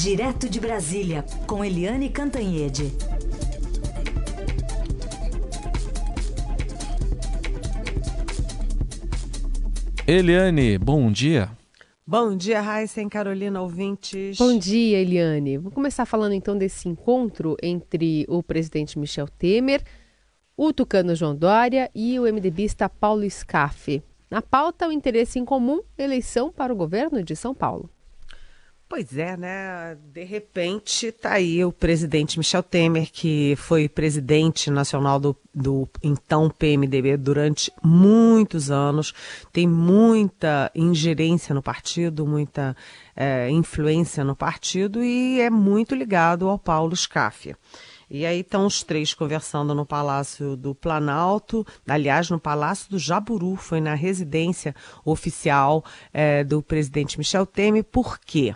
Direto de Brasília, com Eliane Cantanhede. Eliane, bom dia. Bom dia, Raíssa e Carolina, ouvintes. Bom dia, Eliane. Vou começar falando então desse encontro entre o presidente Michel Temer, o tucano João Dória e o MDBista Paulo Scaff. Na pauta, o interesse em comum, eleição para o governo de São Paulo. Pois é, né? De repente está aí o presidente Michel Temer, que foi presidente nacional do, do então PMDB durante muitos anos, tem muita ingerência no partido, muita é, influência no partido e é muito ligado ao Paulo Scaffia. E aí estão os três conversando no Palácio do Planalto, aliás, no Palácio do Jaburu, foi na residência oficial é, do presidente Michel Temer. Por quê?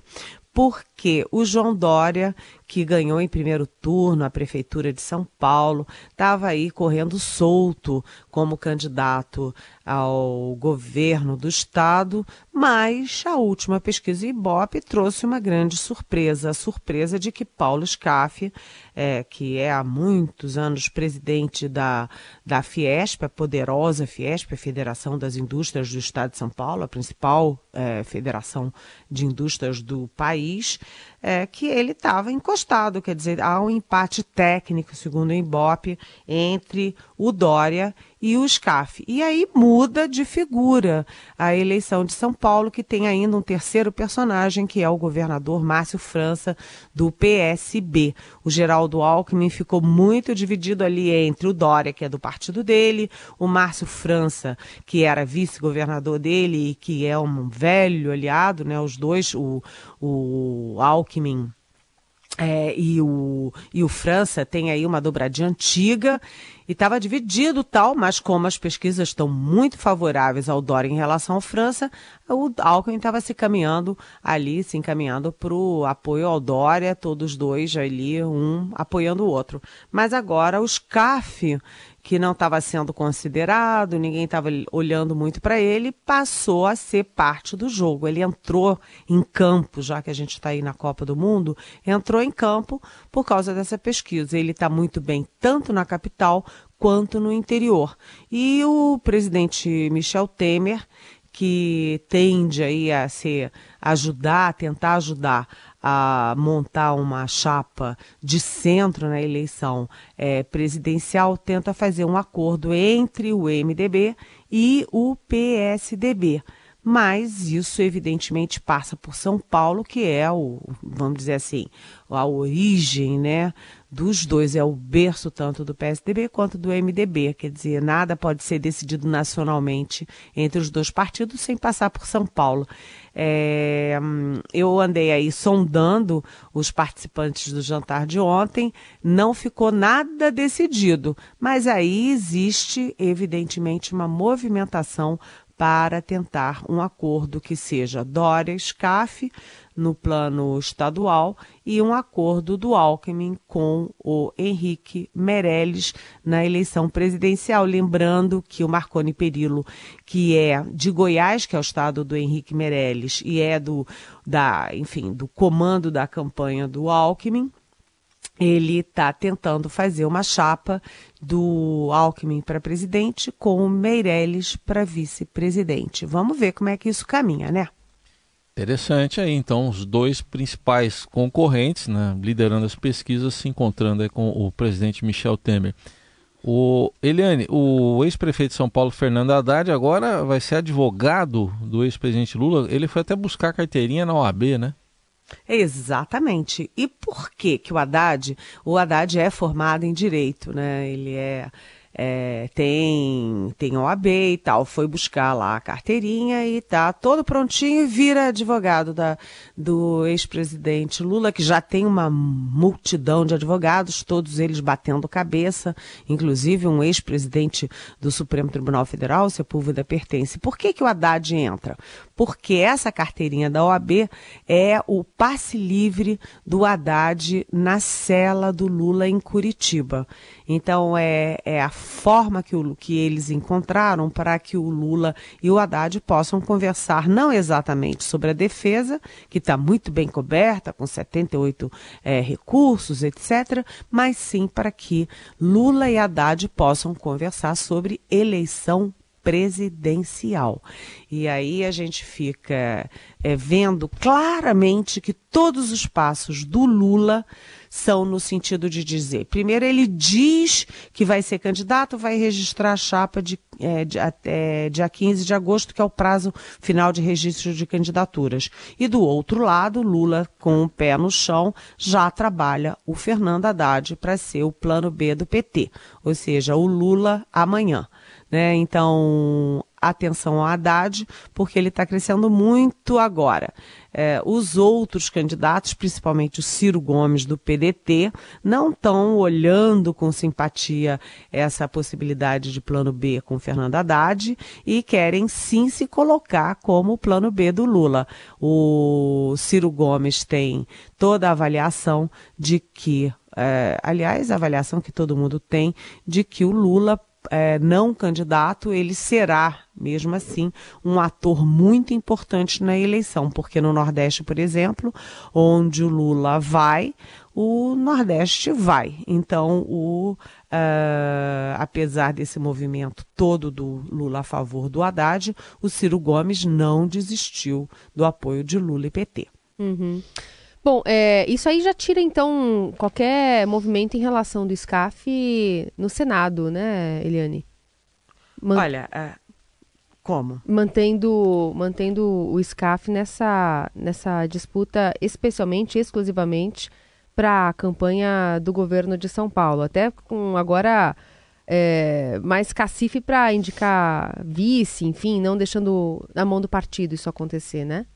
Porque o João Dória que ganhou em primeiro turno a Prefeitura de São Paulo, estava aí correndo solto como candidato ao governo do Estado, mas a última pesquisa Ibope trouxe uma grande surpresa, a surpresa de que Paulo Scaff, é, que é há muitos anos presidente da, da Fiesp, a poderosa Fiesp, a Federação das Indústrias do Estado de São Paulo, a principal é, federação de indústrias do país, é, que ele estava encostado, quer dizer, há um empate técnico, segundo o Ibope, entre o Dória e o SCAF. E aí muda de figura a eleição de São Paulo, que tem ainda um terceiro personagem, que é o governador Márcio França, do PSB. O Geraldo Alckmin ficou muito dividido ali entre o Dória, que é do partido dele, o Márcio França, que era vice-governador dele e que é um velho aliado, né? Os dois, o, o Alckmin é, e, o, e o França tem aí uma dobradinha antiga e estava dividido tal, mas como as pesquisas estão muito favoráveis ao Dória em relação à França, o Alckmin estava se caminhando ali, se encaminhando para o apoio ao Dória, todos dois ali, um apoiando o outro. Mas agora os CAF que não estava sendo considerado, ninguém estava olhando muito para ele, passou a ser parte do jogo. Ele entrou em campo, já que a gente está aí na Copa do Mundo, entrou em campo por causa dessa pesquisa. Ele está muito bem tanto na capital quanto no interior. E o presidente Michel Temer, que tende aí a ser ajudar, tentar ajudar a montar uma chapa de centro na eleição é, presidencial, tenta fazer um acordo entre o MDB e o PSDB. Mas isso, evidentemente, passa por São Paulo, que é o, vamos dizer assim, a origem né, dos dois, é o berço tanto do PSDB quanto do MDB. Quer dizer, nada pode ser decidido nacionalmente entre os dois partidos sem passar por São Paulo. É, eu andei aí sondando os participantes do jantar de ontem, não ficou nada decidido, mas aí existe, evidentemente, uma movimentação para tentar um acordo que seja Dória-SCAF no plano estadual e um acordo do Alckmin com o Henrique Meirelles na eleição presidencial. Lembrando que o Marconi Perillo, que é de Goiás, que é o estado do Henrique Meirelles, e é do, da, enfim, do comando da campanha do Alckmin, ele está tentando fazer uma chapa do Alckmin para presidente com o Meirelles para vice-presidente. Vamos ver como é que isso caminha, né? Interessante aí, então, os dois principais concorrentes, né, liderando as pesquisas, se encontrando com o presidente Michel Temer. O Eliane, o ex-prefeito de São Paulo, Fernando Haddad, agora vai ser advogado do ex-presidente Lula. Ele foi até buscar carteirinha na OAB, né? Exatamente. E por que que o Haddad, o Haddad é formado em direito, né? Ele é é, tem, tem OAB e tal, foi buscar lá a carteirinha e tá todo prontinho e vira advogado da, do ex-presidente Lula, que já tem uma multidão de advogados, todos eles batendo cabeça, inclusive um ex-presidente do Supremo Tribunal Federal, Sepúlveda pertence. Por que, que o Haddad entra? Porque essa carteirinha da OAB é o passe livre do Haddad na cela do Lula em Curitiba. Então é, é a forma que, o, que eles encontraram para que o Lula e o Haddad possam conversar não exatamente sobre a defesa, que está muito bem coberta, com 78 é, recursos, etc., mas sim para que Lula e Haddad possam conversar sobre eleição presidencial. E aí a gente fica é, vendo claramente que todos os passos do Lula são no sentido de dizer: primeiro, ele diz que vai ser candidato, vai registrar a chapa de, é, de, até dia 15 de agosto, que é o prazo final de registro de candidaturas. E do outro lado, Lula, com o pé no chão, já trabalha o Fernando Haddad para ser o plano B do PT, ou seja, o Lula amanhã. Né? Então, atenção ao Haddad, porque ele está crescendo muito agora. É, os outros candidatos, principalmente o Ciro Gomes do PDT, não estão olhando com simpatia essa possibilidade de plano B com Fernando Haddad e querem sim se colocar como plano B do Lula. O Ciro Gomes tem toda a avaliação de que, é, aliás, a avaliação que todo mundo tem de que o Lula é, não candidato, ele será, mesmo assim, um ator muito importante na eleição, porque no Nordeste, por exemplo, onde o Lula vai, o Nordeste vai. Então, o, uh, apesar desse movimento todo do Lula a favor do Haddad, o Ciro Gomes não desistiu do apoio de Lula e PT. Uhum. Bom, é, isso aí já tira, então, qualquer movimento em relação do SCAF no Senado, né, Eliane? Man Olha, uh, como? Mantendo, mantendo o SCAF nessa, nessa disputa, especialmente, exclusivamente, para a campanha do governo de São Paulo. Até com agora é, mais cacife para indicar vice, enfim, não deixando na mão do partido isso acontecer, né?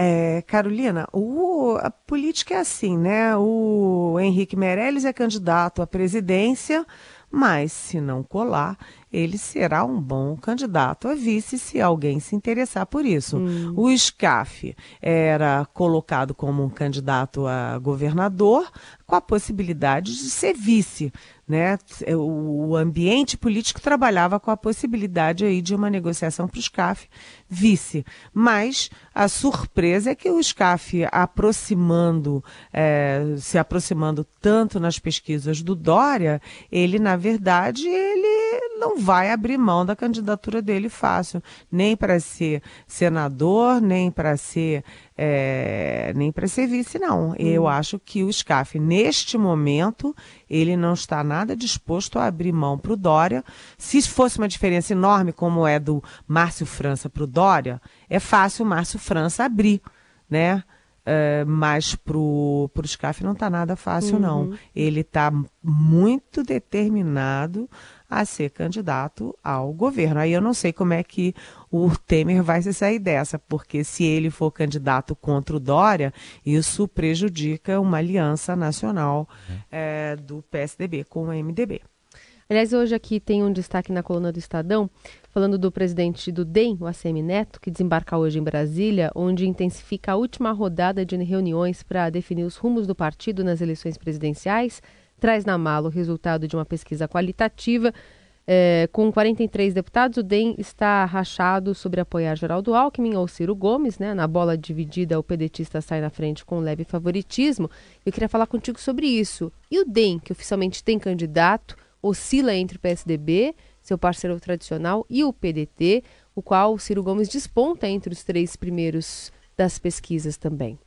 É, Carolina, o, a política é assim, né? O Henrique Meirelles é candidato à presidência, mas se não colar, ele será um bom candidato a vice se alguém se interessar por isso. Hum. O SCAF era colocado como um candidato a governador com a possibilidade de ser vice né? O ambiente político trabalhava com a possibilidade aí de uma negociação para o SCAF vice. Mas a surpresa é que o SCAF aproximando, é, se aproximando tanto nas pesquisas do Dória, ele, na verdade, ele não vai abrir mão da candidatura dele fácil, nem para ser senador, nem para ser é, nem para ser vice, não. Hum. Eu acho que o SCAF, neste momento, ele não está nada disposto a abrir mão para o Dória. Se fosse uma diferença enorme, como é do Márcio França para o Dória, é fácil o Márcio França abrir, né? Uh, mas pro, pro SCAF não está nada fácil, uhum. não. Ele está muito determinado a ser candidato ao governo. Aí eu não sei como é que o Temer vai se sair dessa, porque se ele for candidato contra o Dória, isso prejudica uma aliança nacional é, do PSDB com o MDB. Aliás, hoje aqui tem um destaque na coluna do Estadão, falando do presidente do DEM, o ACM Neto, que desembarca hoje em Brasília, onde intensifica a última rodada de reuniões para definir os rumos do partido nas eleições presidenciais. Traz na mala o resultado de uma pesquisa qualitativa. É, com 43 deputados, o DEM está rachado sobre apoiar Geraldo Alckmin ou Ciro Gomes. Né? Na bola dividida, o pedetista sai na frente com leve favoritismo. Eu queria falar contigo sobre isso. E o DEM, que oficialmente tem candidato, oscila entre o PSDB, seu parceiro tradicional, e o PDT, o qual o Ciro Gomes desponta entre os três primeiros das pesquisas também.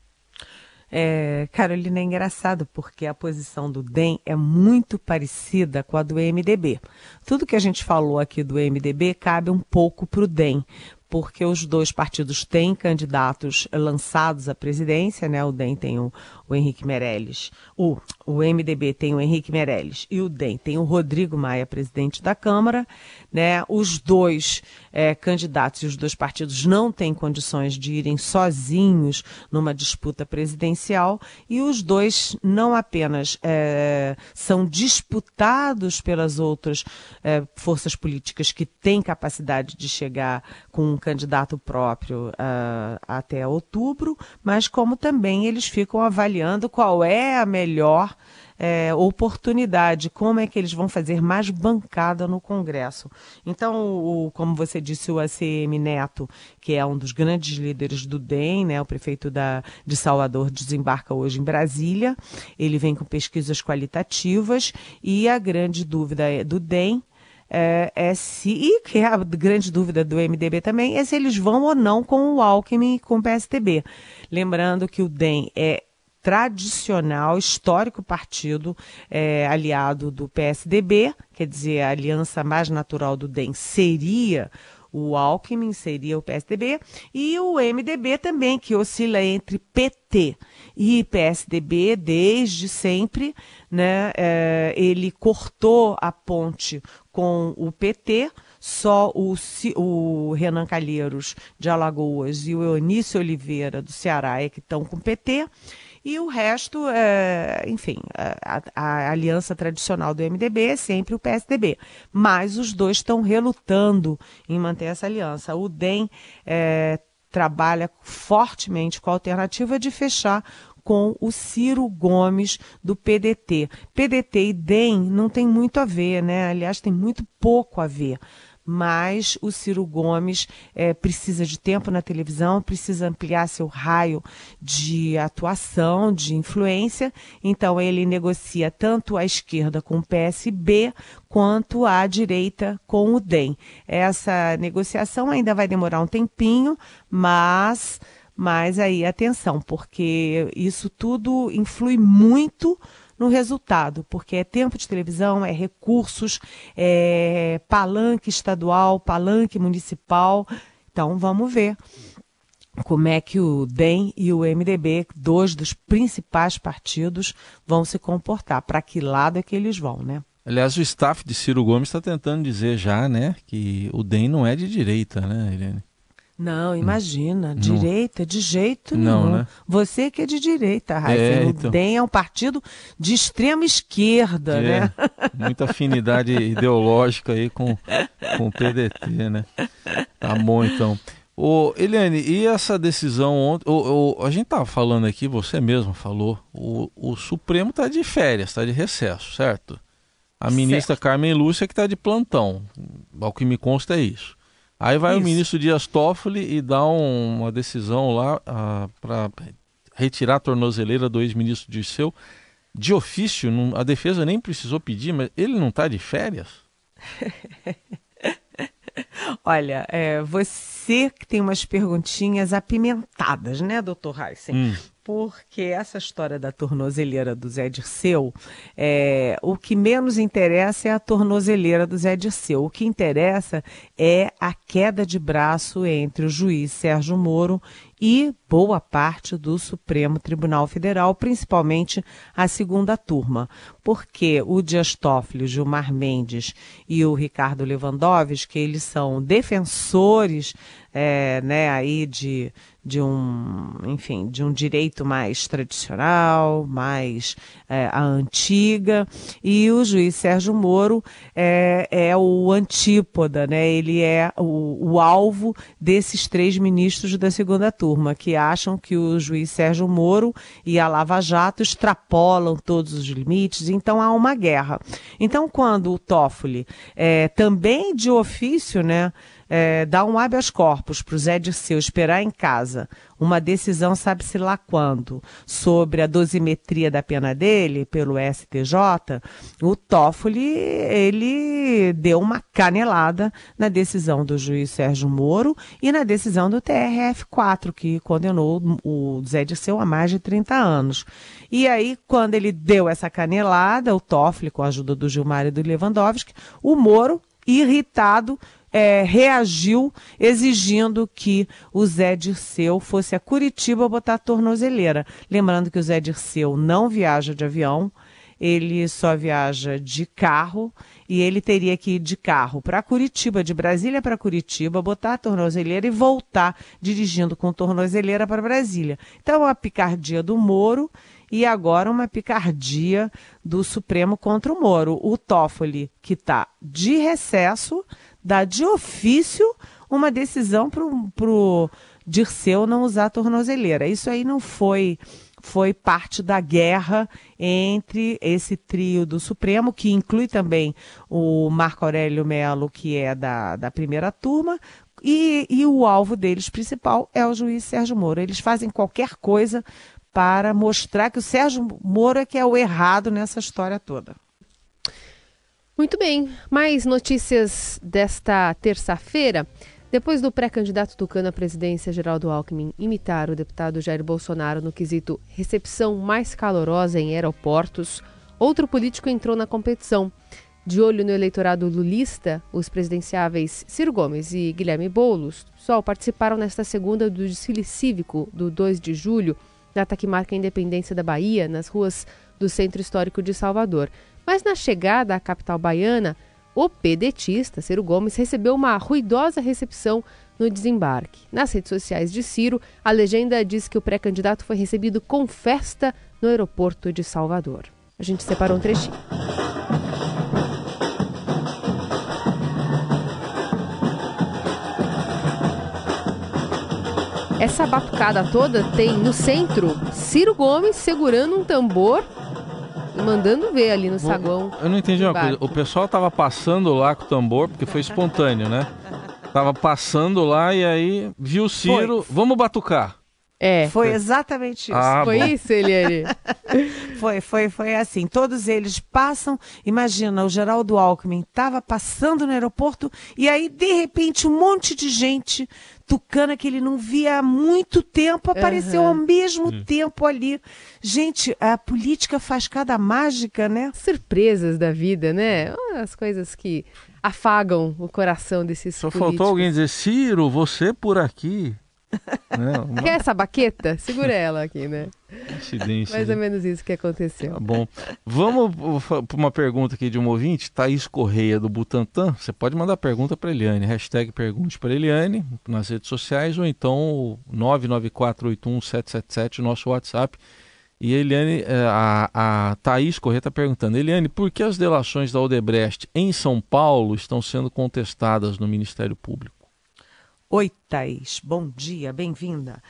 É, Carolina, é engraçado porque a posição do DEM é muito parecida com a do MDB. Tudo que a gente falou aqui do MDB cabe um pouco para o DEM, porque os dois partidos têm candidatos lançados à presidência, né? O DEM tem o, o Henrique Meirelles, o, o MDB tem o Henrique Meirelles e o DEM tem o Rodrigo Maia, presidente da Câmara, né? Os dois é, candidatos e os dois partidos não têm condições de irem sozinhos numa disputa presidencial e os dois não apenas é, são disputados pelas outras é, forças políticas que têm capacidade de chegar com um candidato próprio uh, até outubro, mas como também eles ficam avaliando qual é a melhor é, oportunidade, como é que eles vão fazer mais bancada no Congresso. Então, o, como você disse, o ACM Neto, que é um dos grandes líderes do DEM, né, o prefeito da, de Salvador, desembarca hoje em Brasília. Ele vem com pesquisas qualitativas e a grande dúvida é do DEM é, é, se, e que é a grande dúvida do MDB também, é se eles vão ou não com o Alckmin e com o PSDB. Lembrando que o DEM é tradicional, histórico partido é, aliado do PSDB, quer dizer, a aliança mais natural do DEM seria o Alckmin, seria o PSDB, e o MDB também, que oscila entre PT e PSDB desde sempre, né? É, ele cortou a ponte com o PT, só o, o, Renan Calheiros de Alagoas e o Eunício Oliveira do Ceará é que estão com o PT. E o resto, é, enfim, a, a, aliança tradicional do MDB é sempre o PSDB. Mas os dois estão relutando em manter essa aliança. O DEM é, trabalha fortemente com a alternativa de fechar com o Ciro Gomes do PDT. PDT e DEM não tem muito a ver, né? Aliás, tem muito pouco a ver mas o Ciro Gomes é, precisa de tempo na televisão, precisa ampliar seu raio de atuação, de influência, então ele negocia tanto a esquerda com o PSB quanto a direita com o DEM. Essa negociação ainda vai demorar um tempinho, mas mas aí atenção, porque isso tudo influi muito no resultado, porque é tempo de televisão, é recursos, é palanque estadual, palanque municipal. Então vamos ver como é que o DEM e o MDB, dois dos principais partidos, vão se comportar. Para que lado é que eles vão, né? Aliás, o staff de Ciro Gomes está tentando dizer já, né, que o DEM não é de direita, né, Helene? Não, imagina, não. direita de jeito não, nenhum. Né? Você que é de direita, Raíssa. É, então. O DEM é um partido de extrema esquerda, é, né? Muita afinidade ideológica aí com, com o PDT, né? Tá bom, então. Ô, Eliane, e essa decisão ontem? O, o, a gente tava falando aqui, você mesmo falou, o, o Supremo está de férias, está de recesso, certo? A ministra certo. Carmen Lúcia que está de plantão. Ao que me consta é isso. Aí vai Isso. o ministro Dias Toffoli e dá um, uma decisão lá ah, para retirar a tornozeleira do ex-ministro Dirceu. De ofício, não, a defesa nem precisou pedir, mas ele não está de férias? Olha, é, você que tem umas perguntinhas apimentadas, né, doutor Heisen? Hum porque essa história da tornozeleira do Zé Dirceu, é, o que menos interessa é a tornozeleira do Zé Dirceu. O que interessa é a queda de braço entre o juiz Sérgio Moro e boa parte do Supremo Tribunal Federal, principalmente a segunda turma, porque o Dias Toffoli, Gilmar Mendes e o Ricardo Lewandowski, eles são defensores é, né, aí de de um, enfim, de um direito mais tradicional, mais é, a antiga, e o juiz Sérgio Moro é, é o antípoda, né? Ele é o, o alvo desses três ministros da segunda turma, que acham que o juiz Sérgio Moro e a Lava Jato extrapolam todos os limites, então há uma guerra. Então, quando o Toffoli, é, também de ofício, né, é, dar um habeas corpus para o Zé Dirceu esperar em casa uma decisão, sabe-se lá quando, sobre a dosimetria da pena dele pelo STJ, o Toffoli, ele deu uma canelada na decisão do juiz Sérgio Moro e na decisão do TRF4, que condenou o Zé Dirceu a mais de 30 anos. E aí, quando ele deu essa canelada, o Toffoli, com a ajuda do Gilmar e do Lewandowski, o Moro, irritado, é, reagiu exigindo que o Zé Dirceu fosse a Curitiba botar a tornozeleira. Lembrando que o Zé Dirceu não viaja de avião, ele só viaja de carro e ele teria que ir de carro para Curitiba, de Brasília para Curitiba, botar a tornozeleira e voltar dirigindo com tornozeleira para Brasília. Então, a picardia do Moro e agora uma picardia do Supremo contra o Moro. O Toffoli, que está de recesso, dá de ofício uma decisão para o Dirceu não usar a tornozeleira. Isso aí não foi foi parte da guerra entre esse trio do Supremo, que inclui também o Marco Aurélio Melo, que é da, da primeira turma, e, e o alvo deles principal é o juiz Sérgio Moro. Eles fazem qualquer coisa para mostrar que o Sérgio Moro é que é o errado nessa história toda. Muito bem, mais notícias desta terça-feira. Depois do pré-candidato tucano à presidência, Geraldo Alckmin, imitar o deputado Jair Bolsonaro no quesito recepção mais calorosa em aeroportos, outro político entrou na competição. De olho no eleitorado lulista, os presidenciáveis Ciro Gomes e Guilherme Boulos só participaram nesta segunda do desfile cívico do 2 de julho, data que marca a independência da Bahia, nas ruas do Centro Histórico de Salvador. Mas na chegada à capital baiana, o pedetista Ciro Gomes recebeu uma ruidosa recepção no desembarque. Nas redes sociais de Ciro, a legenda diz que o pré-candidato foi recebido com festa no aeroporto de Salvador. A gente separou um trechinho. Essa batucada toda tem no centro Ciro Gomes segurando um tambor mandando ver ali no saguão. Eu não entendi uma coisa. O pessoal tava passando lá com o tambor, porque foi espontâneo, né? Tava passando lá e aí viu o Ciro, foi. vamos batucar. É. Foi exatamente isso. Ah, foi bom. isso, Eliane? foi, foi, foi assim. Todos eles passam. Imagina, o Geraldo Alckmin estava passando no aeroporto e aí, de repente, um monte de gente tucana que ele não via há muito tempo apareceu uhum. ao mesmo uhum. tempo ali. Gente, a política faz cada mágica, né? Surpresas da vida, né? As coisas que afagam o coração desses Só políticos. faltou alguém dizer, Ciro, você por aqui. Não, uma... Quer essa baqueta? Segura ela aqui, né? Incidência. Mais ou menos isso que aconteceu. Tá bom. Vamos para uma pergunta aqui de um ouvinte, Thaís Correia do Butantan. Você pode mandar pergunta para Eliane, hashtag pergunte para Eliane nas redes sociais ou então 994817777, nosso WhatsApp. E Eliane, é, a, a Thaís Correia está perguntando, Eliane, por que as delações da Odebrecht em São Paulo estão sendo contestadas no Ministério Público? Oi, Thaís. Bom dia, bem-vinda.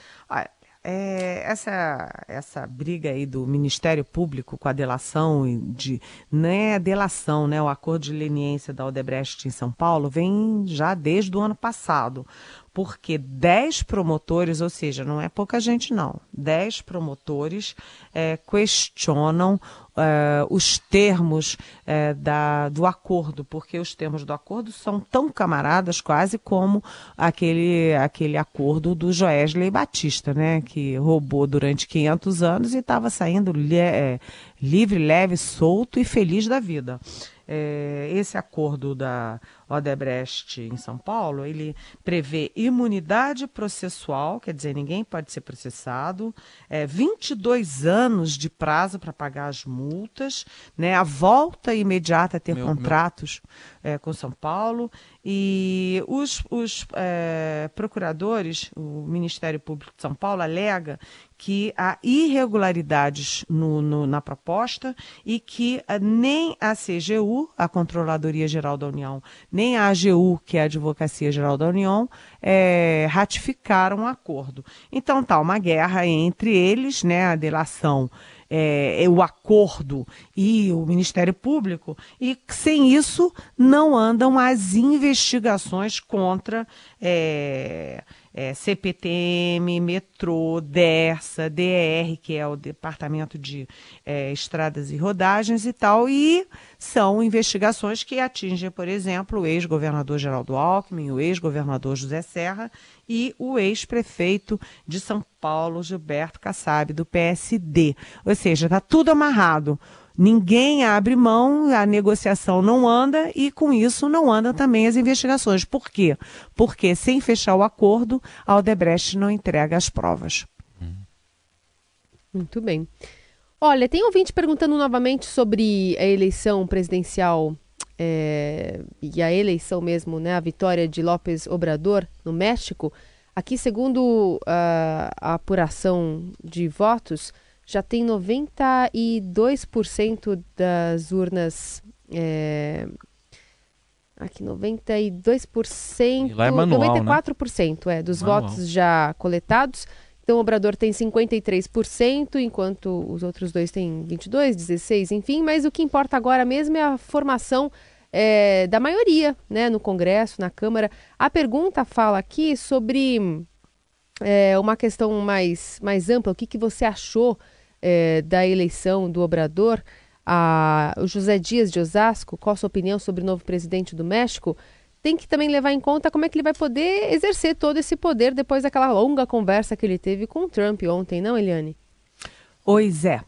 É, essa, essa briga aí do Ministério Público com a delação de não é delação, né? O acordo de leniência da Odebrecht em São Paulo vem já desde o ano passado porque 10 promotores, ou seja, não é pouca gente não, 10 promotores é, questionam é, os termos é, da, do acordo, porque os termos do acordo são tão camaradas quase como aquele, aquele acordo do Joesley Batista, né, que roubou durante 500 anos e estava saindo li, é, livre, leve, solto e feliz da vida. É, esse acordo da Odebrecht em São Paulo, ele prevê imunidade processual, quer dizer, ninguém pode ser processado, é, 22 anos de prazo para pagar as multas, né, a volta imediata a ter meu, contratos meu... É, com São Paulo, e os, os é, procuradores, o Ministério Público de São Paulo alega que há irregularidades no, no, na proposta e que uh, nem a CGU, a Controladoria Geral da União, nem a AGU, que é a Advocacia Geral da União, é, ratificaram o acordo. Então tá uma guerra entre eles, né, a delação é, o acordo e o Ministério Público, e sem isso não andam as investigações contra é, é, CPTM, metrô, DERSA, DER, que é o Departamento de é, Estradas e Rodagens e tal, e são investigações que atingem, por exemplo, o ex-governador Geraldo Alckmin, o ex-governador José Serra e o ex-prefeito de São Paulo, Gilberto Kassab, do PSD. Ou seja, está tudo amarrado. Ninguém abre mão, a negociação não anda e com isso não andam também as investigações. Por quê? Porque sem fechar o acordo, a Odebrecht não entrega as provas. Muito bem. Olha, tem ouvinte perguntando novamente sobre a eleição presidencial é, e a eleição mesmo, né, a vitória de López Obrador no México. Aqui, segundo uh, a apuração de votos, já tem 92% das urnas. É, aqui, 92%. E lá é manual, 94% né? é, dos manual. votos já coletados Então, o Obrador tem 53%, enquanto os outros dois têm 22%, 16%, enfim. Mas o que importa agora mesmo é a formação é, da maioria né, no Congresso, na Câmara. A pergunta fala aqui sobre é, uma questão mais, mais ampla. O que, que você achou é, da eleição do Obrador? A, o José Dias de Osasco, qual a sua opinião sobre o novo presidente do México? Tem que também levar em conta como é que ele vai poder exercer todo esse poder depois daquela longa conversa que ele teve com o Trump ontem, não, Eliane? Oi, Zé.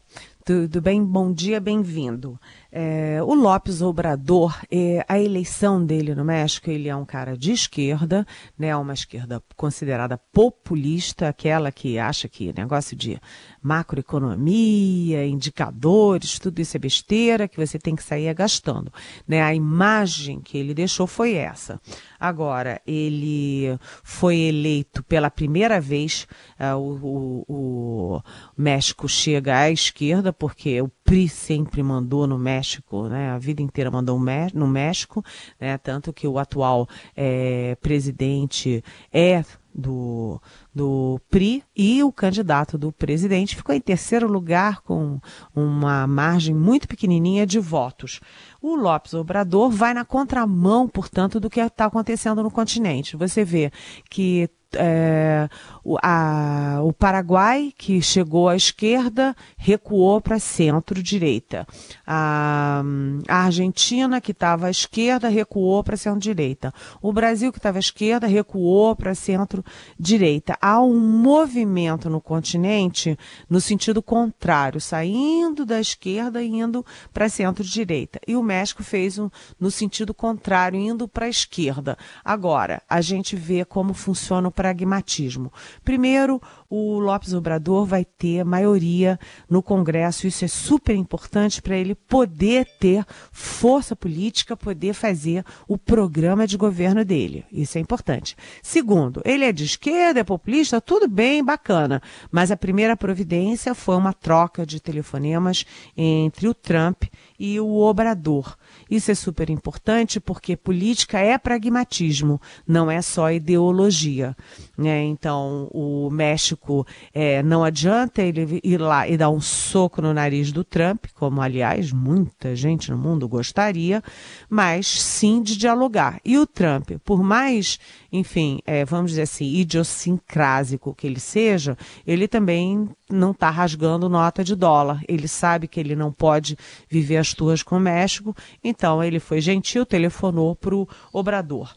Tudo bem? Bom dia, bem-vindo. É, o Lopes Obrador, é, a eleição dele no México, ele é um cara de esquerda, né, uma esquerda considerada populista, aquela que acha que negócio de macroeconomia, indicadores, tudo isso é besteira, que você tem que sair gastando. Né? A imagem que ele deixou foi essa. Agora, ele foi eleito pela primeira vez, uh, o, o, o México chega à esquerda, porque o PRI sempre mandou no México, né? A vida inteira mandou no México, né? Tanto que o atual é, presidente é do, do PRI e o candidato do presidente ficou em terceiro lugar com uma margem muito pequenininha de votos. O Lopes Obrador vai na contramão, portanto, do que está acontecendo no continente. Você vê que é, o, a, o Paraguai, que chegou à esquerda, recuou para centro-direita. A, a, Argentina, que estava à esquerda, recuou para centro-direita. O Brasil, que estava à esquerda, recuou para centro-direita. Há um movimento no continente no sentido contrário, saindo da esquerda e indo para centro-direita. E o México fez um, no sentido contrário, indo para a esquerda. Agora, a gente vê como funciona o pragmatismo. Primeiro, o Lopes Obrador vai ter maioria no Congresso, isso é super importante para ele poder ter força política, poder fazer o programa de governo dele. Isso é importante. Segundo, ele é de esquerda, é populista, tudo bem, bacana, mas a primeira providência foi uma troca de telefonemas entre o Trump e o Obrador. Isso é super importante porque política é pragmatismo, não é só ideologia. Né? Então, o México é, não adianta ele ir lá e dar um soco no nariz do Trump, como aliás muita gente no mundo gostaria, mas sim de dialogar. E o Trump, por mais, enfim, é, vamos dizer assim, idiosincrásico que ele seja, ele também não está rasgando nota de dólar. Ele sabe que ele não pode viver as tuas com o México, então ele foi gentil, telefonou para o Obrador.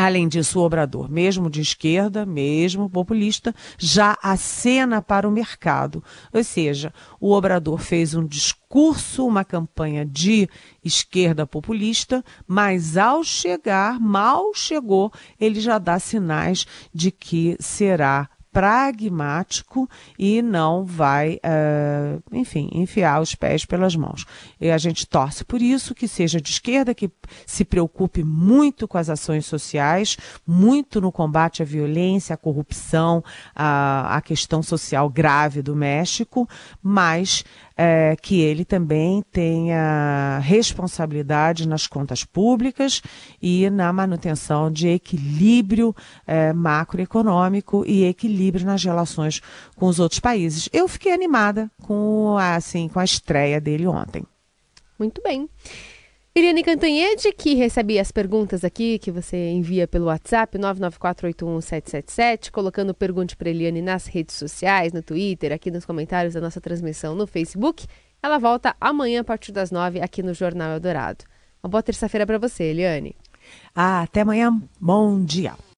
Além disso, o Obrador, mesmo de esquerda, mesmo populista, já acena para o mercado. Ou seja, o Obrador fez um discurso, uma campanha de esquerda populista, mas ao chegar, mal chegou, ele já dá sinais de que será pragmático e não vai, uh, enfim, enfiar os pés pelas mãos. E a gente torce por isso, que seja de esquerda, que se preocupe muito com as ações sociais, muito no combate à violência, à corrupção, à, à questão social grave do México, mas é, que ele também tenha responsabilidade nas contas públicas e na manutenção de equilíbrio é, macroeconômico e equilíbrio nas relações com os outros países. Eu fiquei animada com a, assim, com a estreia dele ontem. Muito bem. Eliane Cantanhede, que recebe as perguntas aqui que você envia pelo WhatsApp, 994811777, colocando Pergunte para Eliane nas redes sociais, no Twitter, aqui nos comentários da nossa transmissão no Facebook. Ela volta amanhã a partir das nove aqui no Jornal Eldorado. Uma boa terça-feira para você, Eliane. Ah, até amanhã. Bom dia.